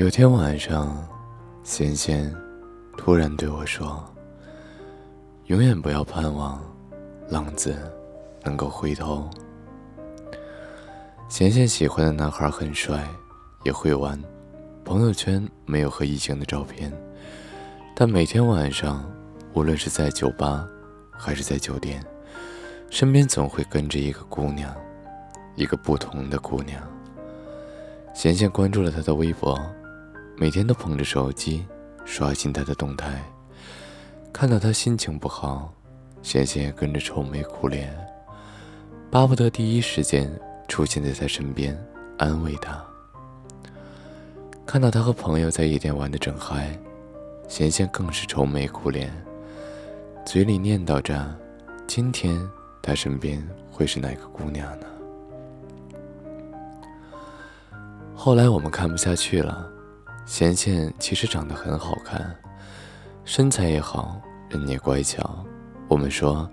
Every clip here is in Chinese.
有天晚上，贤贤突然对我说：“永远不要盼望浪子能够回头。”贤贤喜欢的男孩很帅，也会玩，朋友圈没有和异性的照片，但每天晚上，无论是在酒吧还是在酒店，身边总会跟着一个姑娘，一个不同的姑娘。贤贤关注了他的微博。每天都捧着手机刷新他的动态，看到他心情不好，贤贤也跟着愁眉苦脸，巴不得第一时间出现在他身边安慰他。看到他和朋友在夜店玩的正嗨，贤贤更是愁眉苦脸，嘴里念叨着：“今天他身边会是哪个姑娘呢？”后来我们看不下去了。贤贤其实长得很好看，身材也好，人也乖巧。我们说，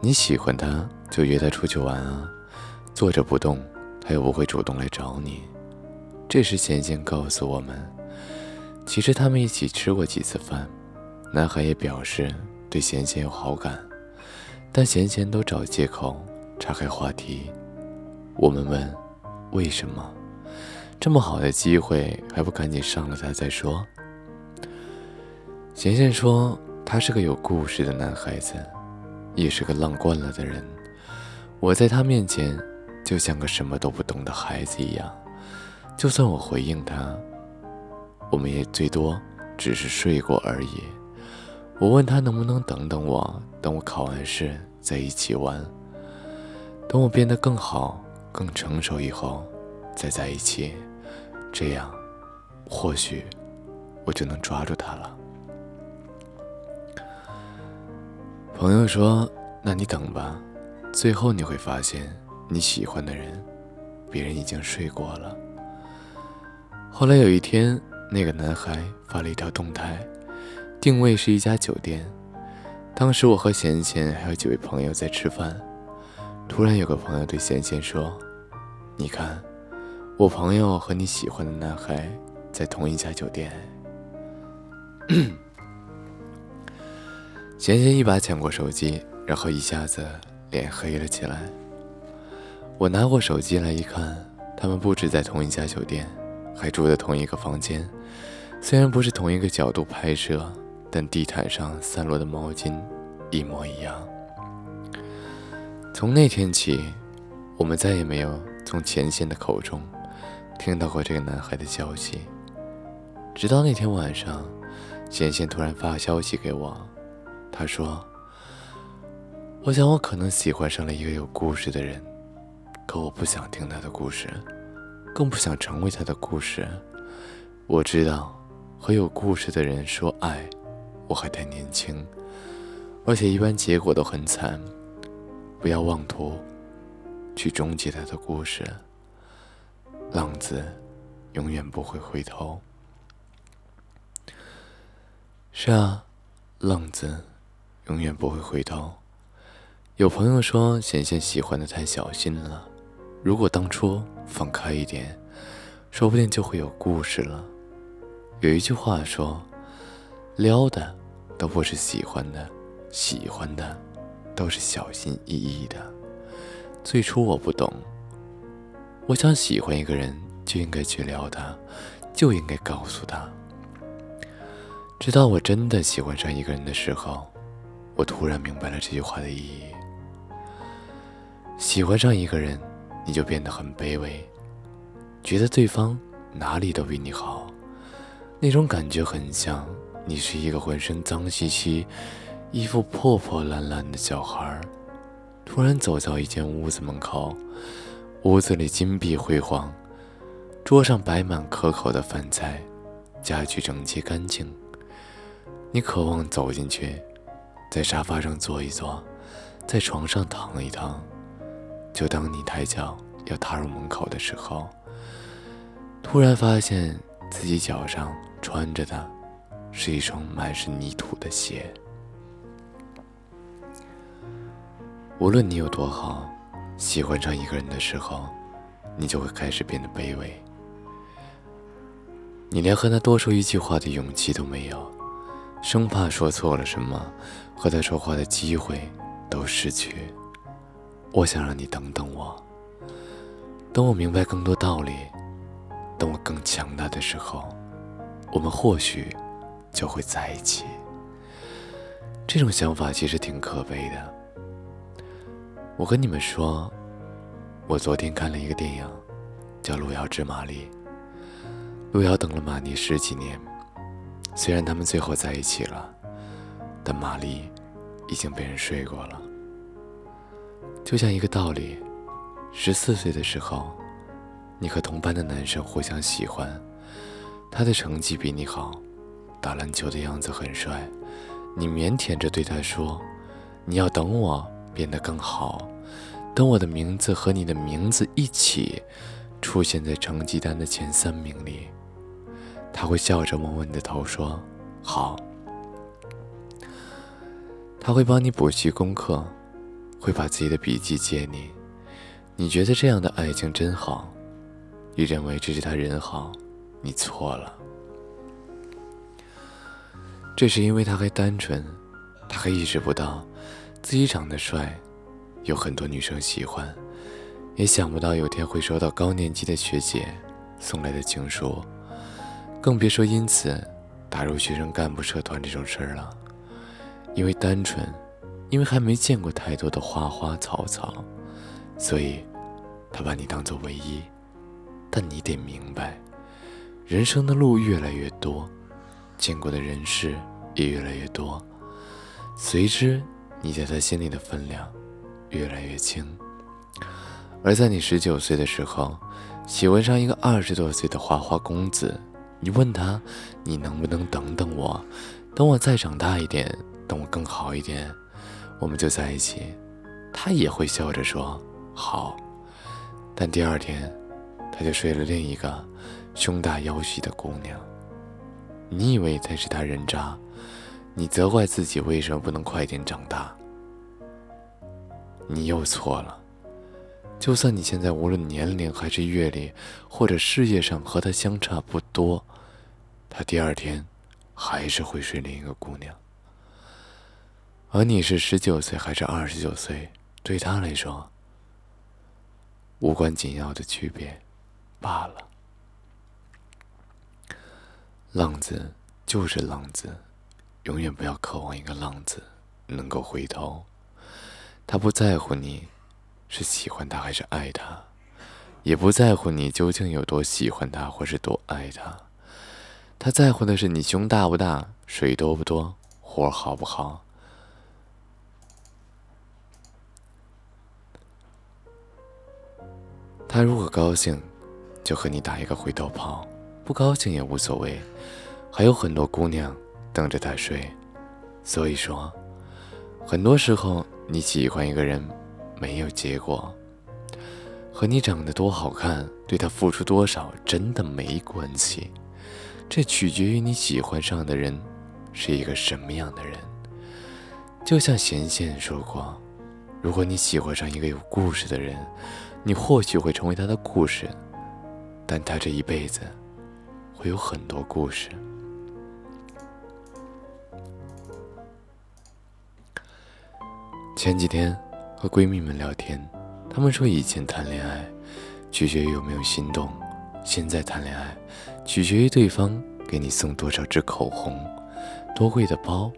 你喜欢他就约他出去玩啊，坐着不动，他又不会主动来找你。这时贤贤告诉我们，其实他们一起吃过几次饭，男孩也表示对贤贤有好感，但贤贤都找借口岔开话题。我们问，为什么？这么好的机会，还不赶紧上了他再说？贤贤说，他是个有故事的男孩子，也是个浪惯了的人。我在他面前，就像个什么都不懂的孩子一样。就算我回应他，我们也最多只是睡过而已。我问他能不能等等我，等我考完试再一起玩，等我变得更好、更成熟以后，再在一起。这样，或许我就能抓住他了。朋友说：“那你等吧，最后你会发现你喜欢的人，别人已经睡过了。”后来有一天，那个男孩发了一条动态，定位是一家酒店。当时我和贤贤还有几位朋友在吃饭，突然有个朋友对贤贤说：“你看。”我朋友和你喜欢的男孩在同一家酒店。贤贤一把抢过手机，然后一下子脸黑了起来。我拿过手机来一看，他们不止在同一家酒店，还住在同一个房间。虽然不是同一个角度拍摄，但地毯上散落的毛巾一模一样。从那天起，我们再也没有从前线的口中。听到过这个男孩的消息，直到那天晚上，贤贤突然发消息给我，他说：“我想我可能喜欢上了一个有故事的人，可我不想听他的故事，更不想成为他的故事。我知道，和有故事的人说爱，我还太年轻，而且一般结果都很惨。不要妄图去终结他的故事。”浪子永远不会回头。是啊，浪子永远不会回头。有朋友说，贤贤喜欢的太小心了。如果当初放开一点，说不定就会有故事了。有一句话说：“撩的都不是喜欢的，喜欢的都是小心翼翼的。”最初我不懂。我想喜欢一个人，就应该去撩他，就应该告诉他。直到我真的喜欢上一个人的时候，我突然明白了这句话的意义。喜欢上一个人，你就变得很卑微，觉得对方哪里都比你好，那种感觉很像你是一个浑身脏兮兮、衣服破破烂烂的小孩，突然走到一间屋子门口。屋子里金碧辉煌，桌上摆满可口的饭菜，家具整洁干净。你渴望走进去，在沙发上坐一坐，在床上躺一躺。就当你抬脚要踏入门口的时候，突然发现自己脚上穿着的是一双满是泥土的鞋。无论你有多好。喜欢上一个人的时候，你就会开始变得卑微。你连和他多说一句话的勇气都没有，生怕说错了什么，和他说话的机会都失去。我想让你等等我，等我明白更多道理，等我更强大的时候，我们或许就会在一起。这种想法其实挺可悲的。我跟你们说，我昨天看了一个电影，叫《路遥知马力》。路遥等了马尼十几年，虽然他们最后在一起了，但马丽已经被人睡过了。就像一个道理，十四岁的时候，你和同班的男生互相喜欢，他的成绩比你好，打篮球的样子很帅，你腼腆着对他说：“你要等我变得更好，等我的名字和你的名字一起出现在成绩单的前三名里。”他会笑着摸摸你的头，说：“好。”他会帮你补习功课，会把自己的笔记借你。你觉得这样的爱情真好？你认为这是他人好？你错了。这是因为他还单纯，他还意识不到自己长得帅，有很多女生喜欢，也想不到有天会收到高年级的学姐送来的情书。更别说因此打入学生干部社团这种事儿了，因为单纯，因为还没见过太多的花花草草，所以他把你当做唯一。但你得明白，人生的路越来越多，见过的人事也越来越多，随之你在他心里的分量越来越轻。而在你十九岁的时候，喜欢上一个二十多岁的花花公子。你问他，你能不能等等我，等我再长大一点，等我更好一点，我们就在一起。他也会笑着说好，但第二天，他就睡了另一个胸大腰细的姑娘。你以为才是他人渣，你责怪自己为什么不能快点长大，你又错了。就算你现在无论年龄还是阅历，或者事业上和他相差不多。他第二天还是会睡另一个姑娘，而你是十九岁还是二十九岁，对他来说无关紧要的区别罢了。浪子就是浪子，永远不要渴望一个浪子能够回头。他不在乎你是喜欢他还是爱他，也不在乎你究竟有多喜欢他或是多爱他。他在乎的是你胸大不大，水多不多，活好不好。他如果高兴，就和你打一个回头炮；不高兴也无所谓，还有很多姑娘等着他睡。所以说，很多时候你喜欢一个人，没有结果，和你长得多好看，对他付出多少，真的没关系。这取决于你喜欢上的人是一个什么样的人。就像贤贤说过，如果你喜欢上一个有故事的人，你或许会成为他的故事，但他这一辈子会有很多故事。前几天和闺蜜们聊天，她们说以前谈恋爱取决于有没有心动。现在谈恋爱，取决于对方给你送多少支口红，多贵的包。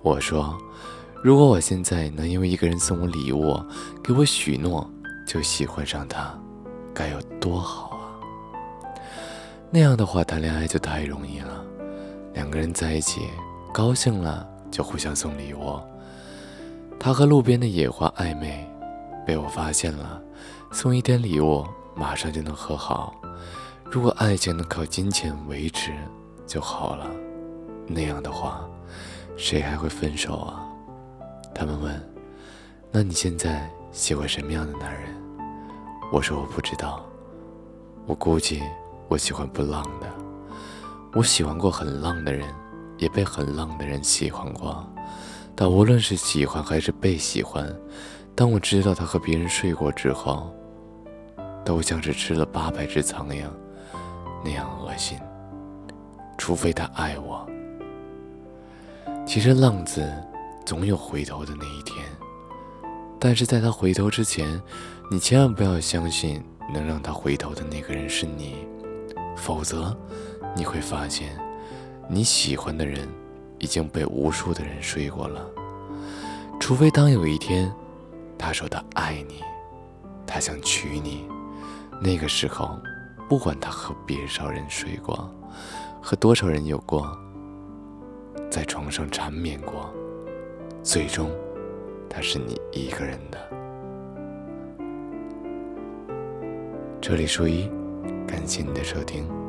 我说，如果我现在能因为一个人送我礼物，给我许诺，就喜欢上他，该有多好啊！那样的话，谈恋爱就太容易了。两个人在一起，高兴了就互相送礼物。他和路边的野花暧昧，被我发现了，送一点礼物，马上就能和好。如果爱情能靠金钱维持就好了，那样的话，谁还会分手啊？他们问：“那你现在喜欢什么样的男人？”我说：“我不知道，我估计我喜欢不浪的。我喜欢过很浪的人，也被很浪的人喜欢过。但无论是喜欢还是被喜欢，当我知道他和别人睡过之后，都像是吃了八百只苍蝇。”那样恶心。除非他爱我。其实浪子总有回头的那一天，但是在他回头之前，你千万不要相信能让他回头的那个人是你，否则你会发现，你喜欢的人已经被无数的人睡过了。除非当有一天，他说他爱你，他想娶你，那个时候，不管他和别少人睡过，和多少人有过。在床上缠绵过，最终，他是你一个人的。这里数一，感谢你的收听。